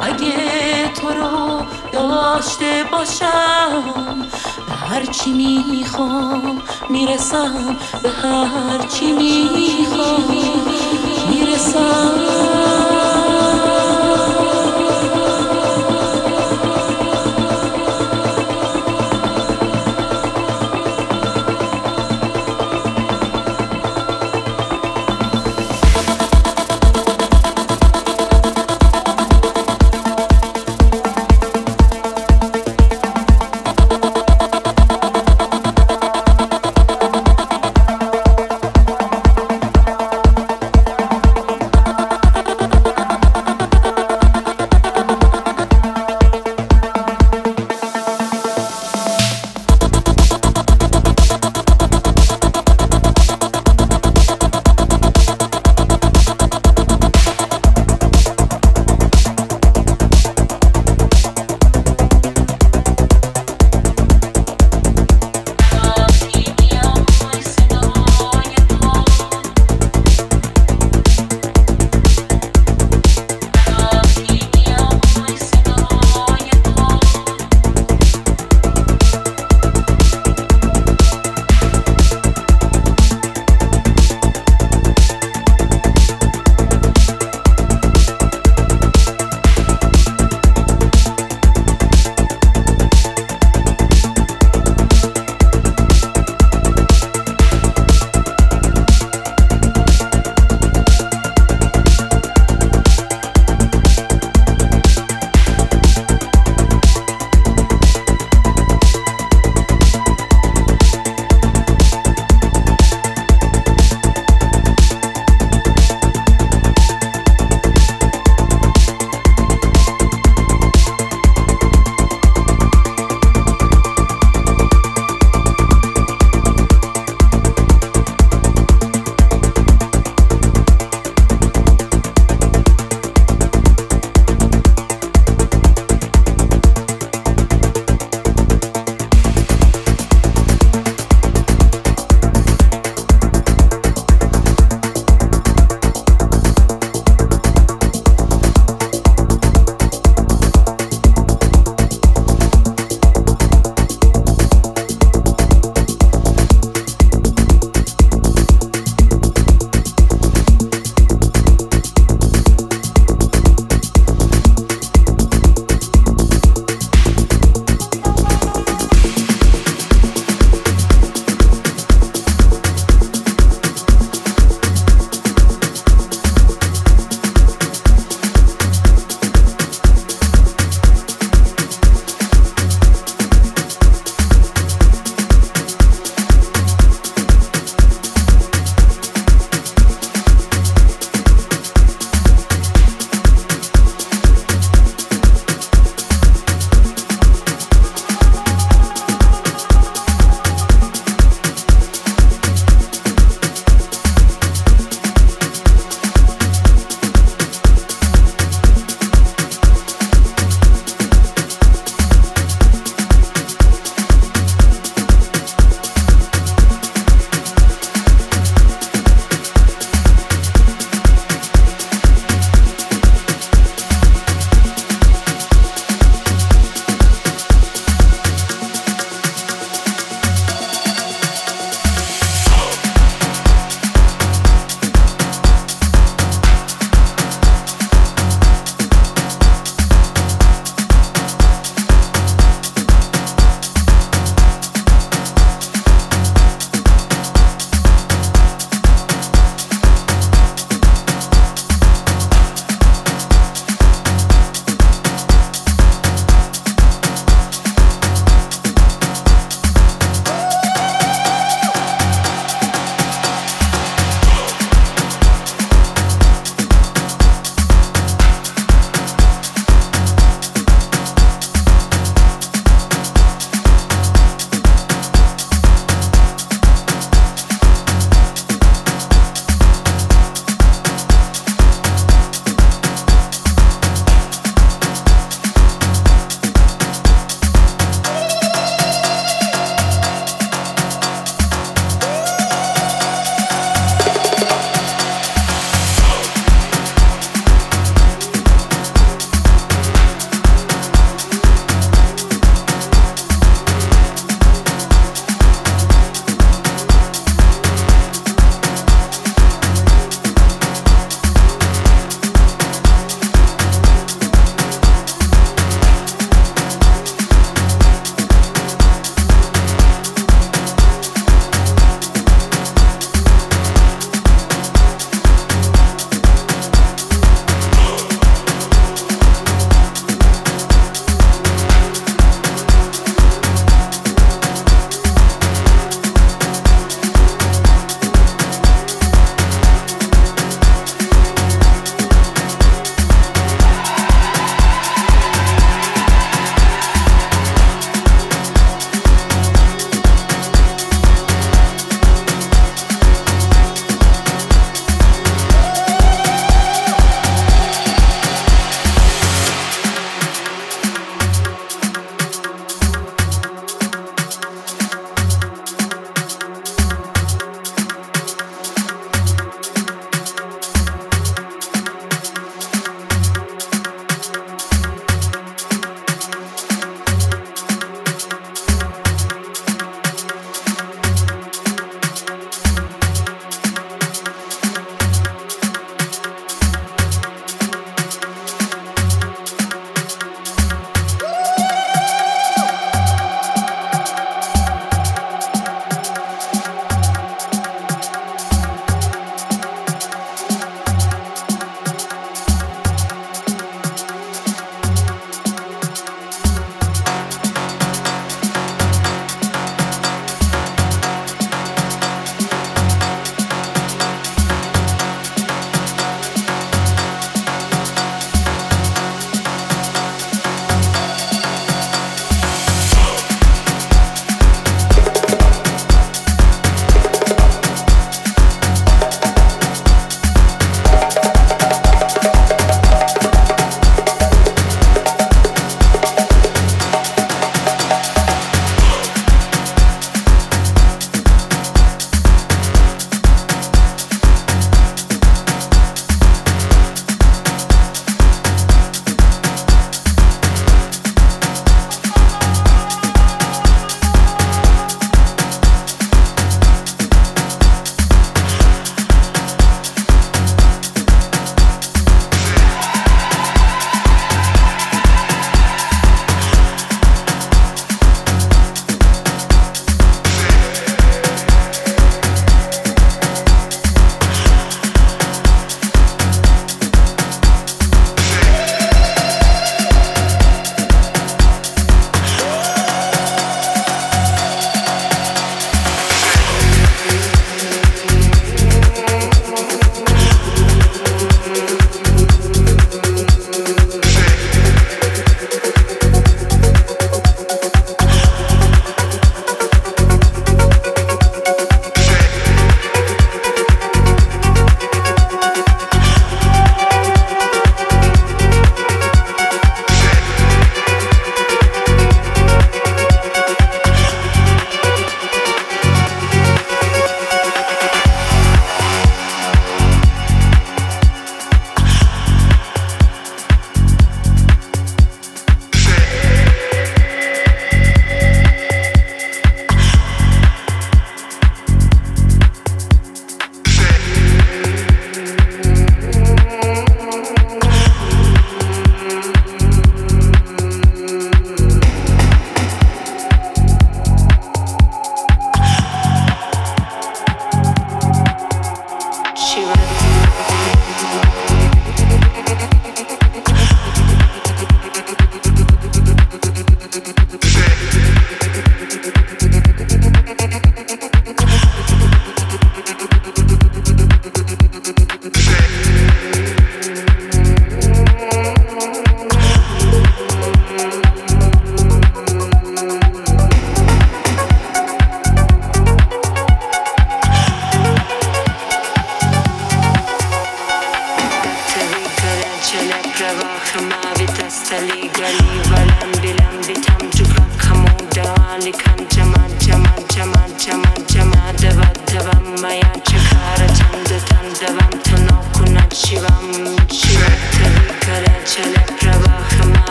اگه تو رو داشته باشم به هرچی می‌خوام می‌رسم به هرچی می‌خوام می‌رسم.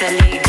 Thank you.